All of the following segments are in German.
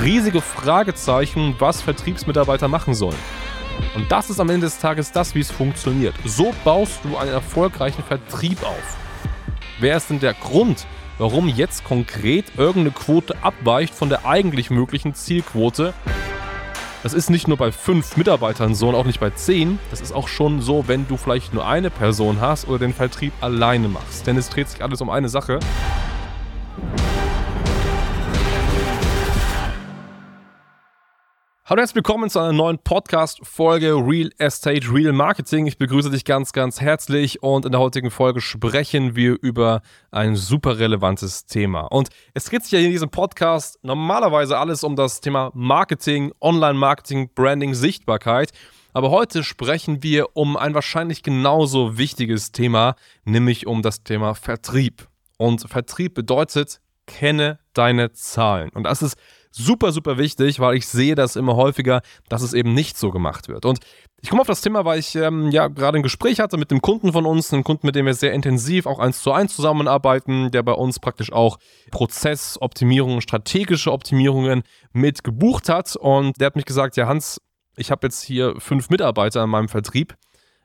riesige Fragezeichen, was Vertriebsmitarbeiter machen sollen. Und das ist am Ende des Tages das, wie es funktioniert. So baust du einen erfolgreichen Vertrieb auf. Wer ist denn der Grund, warum jetzt konkret irgendeine Quote abweicht von der eigentlich möglichen Zielquote? Das ist nicht nur bei fünf Mitarbeitern so und auch nicht bei zehn. Das ist auch schon so, wenn du vielleicht nur eine Person hast oder den Vertrieb alleine machst. Denn es dreht sich alles um eine Sache. Hallo und herzlich willkommen zu einer neuen Podcast-Folge Real Estate, Real Marketing. Ich begrüße dich ganz, ganz herzlich und in der heutigen Folge sprechen wir über ein super relevantes Thema. Und es dreht sich ja in diesem Podcast normalerweise alles um das Thema Marketing, Online-Marketing, Branding, Sichtbarkeit. Aber heute sprechen wir um ein wahrscheinlich genauso wichtiges Thema, nämlich um das Thema Vertrieb. Und Vertrieb bedeutet, kenne deine Zahlen. Und das ist super, super wichtig, weil ich sehe das immer häufiger, dass es eben nicht so gemacht wird. Und ich komme auf das Thema, weil ich ähm, ja gerade ein Gespräch hatte mit einem Kunden von uns, einem Kunden, mit dem wir sehr intensiv auch eins zu eins zusammenarbeiten, der bei uns praktisch auch Prozessoptimierungen, strategische Optimierungen mit gebucht hat. Und der hat mich gesagt, ja Hans, ich habe jetzt hier fünf Mitarbeiter in meinem Vertrieb,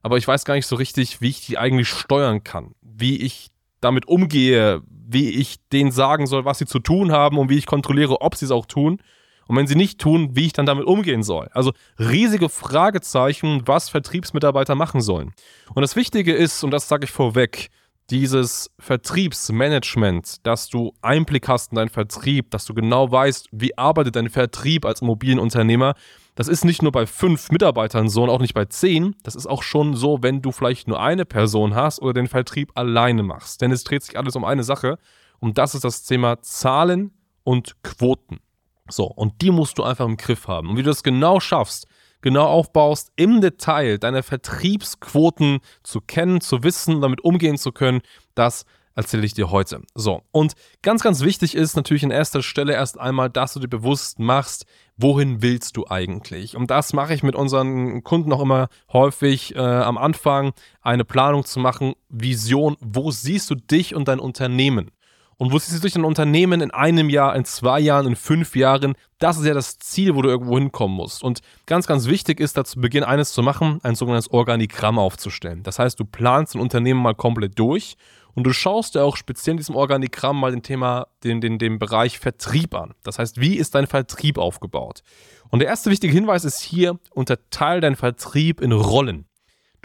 aber ich weiß gar nicht so richtig, wie ich die eigentlich steuern kann, wie ich damit umgehe, wie ich denen sagen soll, was sie zu tun haben und wie ich kontrolliere, ob sie es auch tun. Und wenn sie nicht tun, wie ich dann damit umgehen soll. Also riesige Fragezeichen, was Vertriebsmitarbeiter machen sollen. Und das Wichtige ist, und das sage ich vorweg, dieses Vertriebsmanagement, dass du Einblick hast in deinen Vertrieb, dass du genau weißt, wie arbeitet dein Vertrieb als Immobilienunternehmer, das ist nicht nur bei fünf Mitarbeitern so und auch nicht bei zehn. Das ist auch schon so, wenn du vielleicht nur eine Person hast oder den Vertrieb alleine machst. Denn es dreht sich alles um eine Sache und das ist das Thema Zahlen und Quoten. So, und die musst du einfach im Griff haben. Und wie du das genau schaffst, genau aufbaust, im Detail deine Vertriebsquoten zu kennen, zu wissen, damit umgehen zu können, das erzähle ich dir heute. So, und ganz, ganz wichtig ist natürlich in erster Stelle erst einmal, dass du dir bewusst machst, wohin willst du eigentlich? Und das mache ich mit unseren Kunden auch immer häufig äh, am Anfang, eine Planung zu machen, Vision, wo siehst du dich und dein Unternehmen? Und wo siehst du dich dein Unternehmen in einem Jahr, in zwei Jahren, in fünf Jahren? Das ist ja das Ziel, wo du irgendwo hinkommen musst. Und ganz, ganz wichtig ist da zu Beginn eines zu machen, ein sogenanntes Organigramm aufzustellen. Das heißt, du planst ein Unternehmen mal komplett durch und du schaust dir auch speziell in diesem Organigramm mal den Thema, den, den, den Bereich Vertrieb an. Das heißt, wie ist dein Vertrieb aufgebaut? Und der erste wichtige Hinweis ist hier, unterteile deinen Vertrieb in Rollen.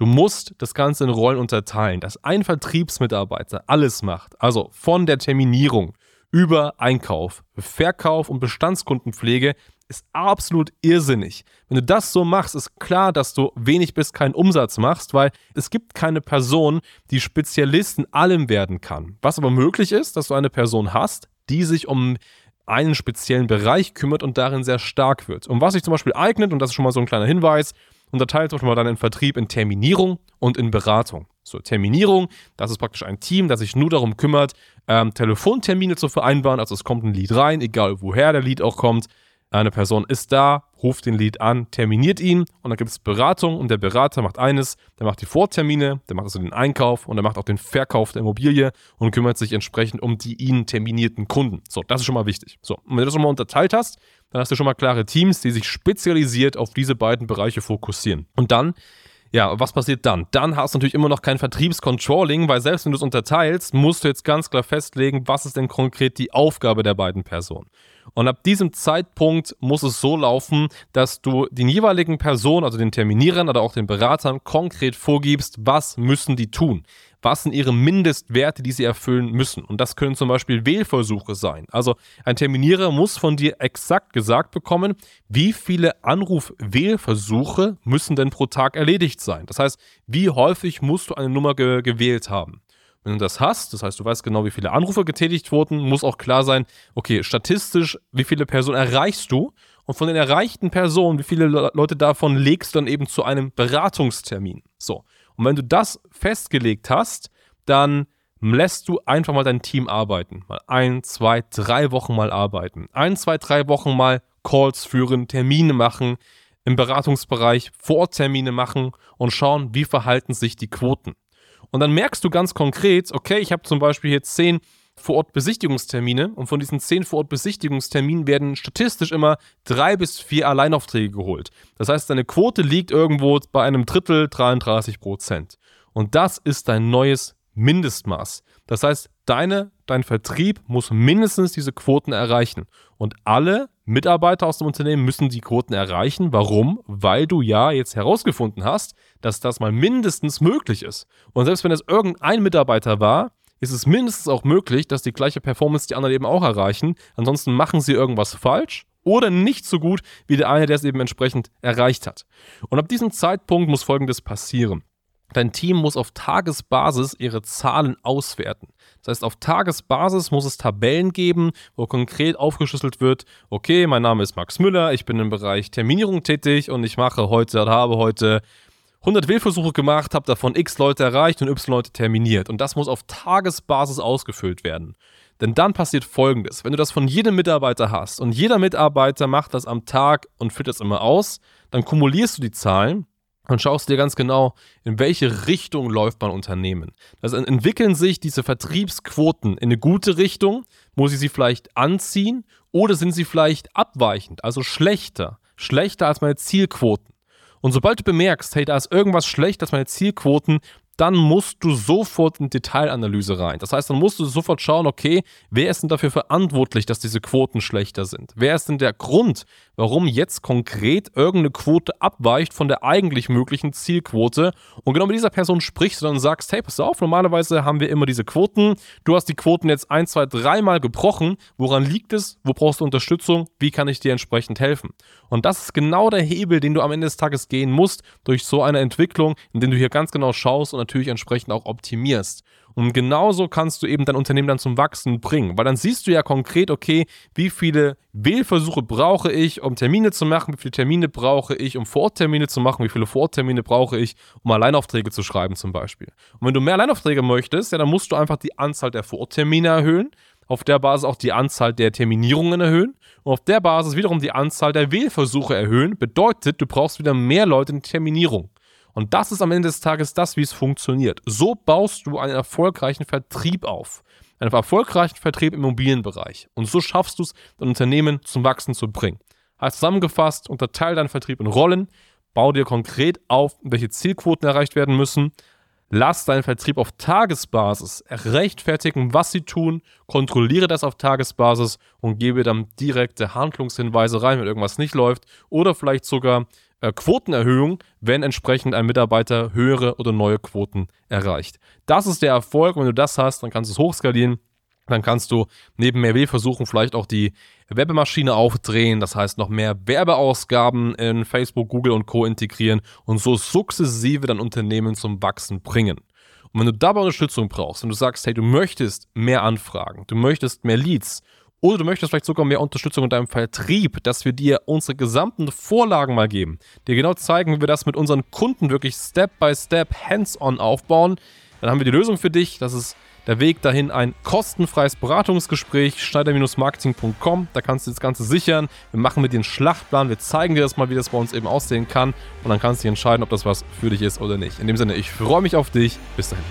Du musst das Ganze in Rollen unterteilen, dass ein Vertriebsmitarbeiter alles macht. Also von der Terminierung über Einkauf, Verkauf und Bestandskundenpflege ist absolut irrsinnig. Wenn du das so machst, ist klar, dass du wenig bis keinen Umsatz machst, weil es gibt keine Person, die Spezialist in allem werden kann. Was aber möglich ist, dass du eine Person hast, die sich um einen speziellen Bereich kümmert und darin sehr stark wird. Und was sich zum Beispiel eignet, und das ist schon mal so ein kleiner Hinweis, unterteilt Beispiel dann in Vertrieb in Terminierung und in Beratung. So, Terminierung, das ist praktisch ein Team, das sich nur darum kümmert, ähm, Telefontermine zu vereinbaren. Also es kommt ein Lied rein, egal woher der Lied auch kommt. Eine Person ist da, ruft den Lead an, terminiert ihn und dann gibt es Beratung und der Berater macht eines, der macht die Vortermine, der macht also den Einkauf und der macht auch den Verkauf der Immobilie und kümmert sich entsprechend um die ihn terminierten Kunden. So, das ist schon mal wichtig. So, und wenn du das schon mal unterteilt hast, dann hast du schon mal klare Teams, die sich spezialisiert auf diese beiden Bereiche fokussieren. Und dann ja, was passiert dann? Dann hast du natürlich immer noch kein Vertriebscontrolling, weil selbst wenn du es unterteilst, musst du jetzt ganz klar festlegen, was ist denn konkret die Aufgabe der beiden Personen. Und ab diesem Zeitpunkt muss es so laufen, dass du den jeweiligen Personen, also den Terminierern oder auch den Beratern, konkret vorgibst, was müssen die tun was sind ihre Mindestwerte, die sie erfüllen müssen. Und das können zum Beispiel Wählversuche sein. Also ein Terminierer muss von dir exakt gesagt bekommen, wie viele Anruf-Wählversuche müssen denn pro Tag erledigt sein. Das heißt, wie häufig musst du eine Nummer ge gewählt haben. Wenn du das hast, das heißt, du weißt genau, wie viele Anrufe getätigt wurden, muss auch klar sein, okay, statistisch, wie viele Personen erreichst du und von den erreichten Personen, wie viele Leute davon legst du dann eben zu einem Beratungstermin. So. Und wenn du das festgelegt hast, dann lässt du einfach mal dein Team arbeiten. Mal ein, zwei, drei Wochen mal arbeiten. Ein, zwei, drei Wochen mal Calls führen, Termine machen, im Beratungsbereich Vortermine machen und schauen, wie verhalten sich die Quoten. Und dann merkst du ganz konkret, okay, ich habe zum Beispiel hier zehn Vor-Ort-Besichtigungstermine und von diesen zehn Vor-Ort-Besichtigungsterminen werden statistisch immer drei bis vier Alleinaufträge geholt. Das heißt, deine Quote liegt irgendwo bei einem Drittel, 33 Prozent. Und das ist dein neues Mindestmaß. Das heißt, deine, dein Vertrieb muss mindestens diese Quoten erreichen. Und alle Mitarbeiter aus dem Unternehmen müssen die Quoten erreichen. Warum? Weil du ja jetzt herausgefunden hast, dass das mal mindestens möglich ist. Und selbst wenn es irgendein Mitarbeiter war, ist es mindestens auch möglich, dass die gleiche Performance die anderen eben auch erreichen. Ansonsten machen sie irgendwas falsch oder nicht so gut wie der eine, der es eben entsprechend erreicht hat. Und ab diesem Zeitpunkt muss Folgendes passieren. Dein Team muss auf Tagesbasis ihre Zahlen auswerten. Das heißt, auf Tagesbasis muss es Tabellen geben, wo konkret aufgeschlüsselt wird, okay, mein Name ist Max Müller, ich bin im Bereich Terminierung tätig und ich mache heute, habe heute 100 Wählversuche gemacht, habe davon x Leute erreicht und y Leute terminiert. Und das muss auf Tagesbasis ausgefüllt werden. Denn dann passiert Folgendes. Wenn du das von jedem Mitarbeiter hast und jeder Mitarbeiter macht das am Tag und füllt das immer aus, dann kumulierst du die Zahlen und schaust dir ganz genau, in welche Richtung läuft mein Unternehmen. Also entwickeln sich diese Vertriebsquoten in eine gute Richtung, muss ich sie vielleicht anziehen oder sind sie vielleicht abweichend, also schlechter, schlechter als meine Zielquoten. Und sobald du bemerkst, hey, da ist irgendwas schlecht, dass meine Zielquoten dann musst du sofort in Detailanalyse rein. Das heißt, dann musst du sofort schauen, okay, wer ist denn dafür verantwortlich, dass diese Quoten schlechter sind? Wer ist denn der Grund, warum jetzt konkret irgendeine Quote abweicht von der eigentlich möglichen Zielquote? Und genau mit dieser Person sprichst du dann und sagst, hey, pass auf, normalerweise haben wir immer diese Quoten. Du hast die Quoten jetzt ein, zwei, dreimal gebrochen. Woran liegt es? Wo brauchst du Unterstützung? Wie kann ich dir entsprechend helfen? Und das ist genau der Hebel, den du am Ende des Tages gehen musst durch so eine Entwicklung, in dem du hier ganz genau schaust und natürlich entsprechend auch optimierst. Und genauso kannst du eben dein Unternehmen dann zum Wachsen bringen, weil dann siehst du ja konkret, okay, wie viele Wählversuche brauche ich, um Termine zu machen, wie viele Termine brauche ich, um Vororttermine zu machen, wie viele Vororttermine brauche ich, um Alleinaufträge zu schreiben zum Beispiel. Und wenn du mehr Alleinaufträge möchtest, ja, dann musst du einfach die Anzahl der Vororttermine erhöhen, auf der Basis auch die Anzahl der Terminierungen erhöhen und auf der Basis wiederum die Anzahl der Wählversuche erhöhen. Bedeutet, du brauchst wieder mehr Leute in Terminierung. Und das ist am Ende des Tages das, wie es funktioniert. So baust du einen erfolgreichen Vertrieb auf. Einen erfolgreichen Vertrieb im Immobilienbereich. Und so schaffst du es, dein Unternehmen zum Wachsen zu bringen. Heißt zusammengefasst, unterteile deinen Vertrieb in Rollen, bau dir konkret auf, welche Zielquoten erreicht werden müssen, lass deinen Vertrieb auf Tagesbasis rechtfertigen, was sie tun, kontrolliere das auf Tagesbasis und gebe dann direkte Handlungshinweise rein, wenn irgendwas nicht läuft oder vielleicht sogar äh, Quotenerhöhung, wenn entsprechend ein Mitarbeiter höhere oder neue Quoten erreicht. Das ist der Erfolg. Wenn du das hast, dann kannst du es hochskalieren. Dann kannst du neben mehr versuchen, vielleicht auch die Werbemaschine aufdrehen, das heißt noch mehr Werbeausgaben in Facebook, Google und Co. integrieren und so sukzessive dein Unternehmen zum Wachsen bringen. Und wenn du dabei Unterstützung brauchst und du sagst, hey, du möchtest mehr Anfragen, du möchtest mehr Leads oder du möchtest vielleicht sogar mehr Unterstützung in deinem Vertrieb, dass wir dir unsere gesamten Vorlagen mal geben, dir genau zeigen, wie wir das mit unseren Kunden wirklich Step by Step hands-on aufbauen, dann haben wir die Lösung für dich. Das ist der Weg dahin ein kostenfreies Beratungsgespräch, schneider-marketing.com. Da kannst du das Ganze sichern. Wir machen mit dir einen Schlachtplan. Wir zeigen dir das mal, wie das bei uns eben aussehen kann. Und dann kannst du dich entscheiden, ob das was für dich ist oder nicht. In dem Sinne, ich freue mich auf dich. Bis dahin.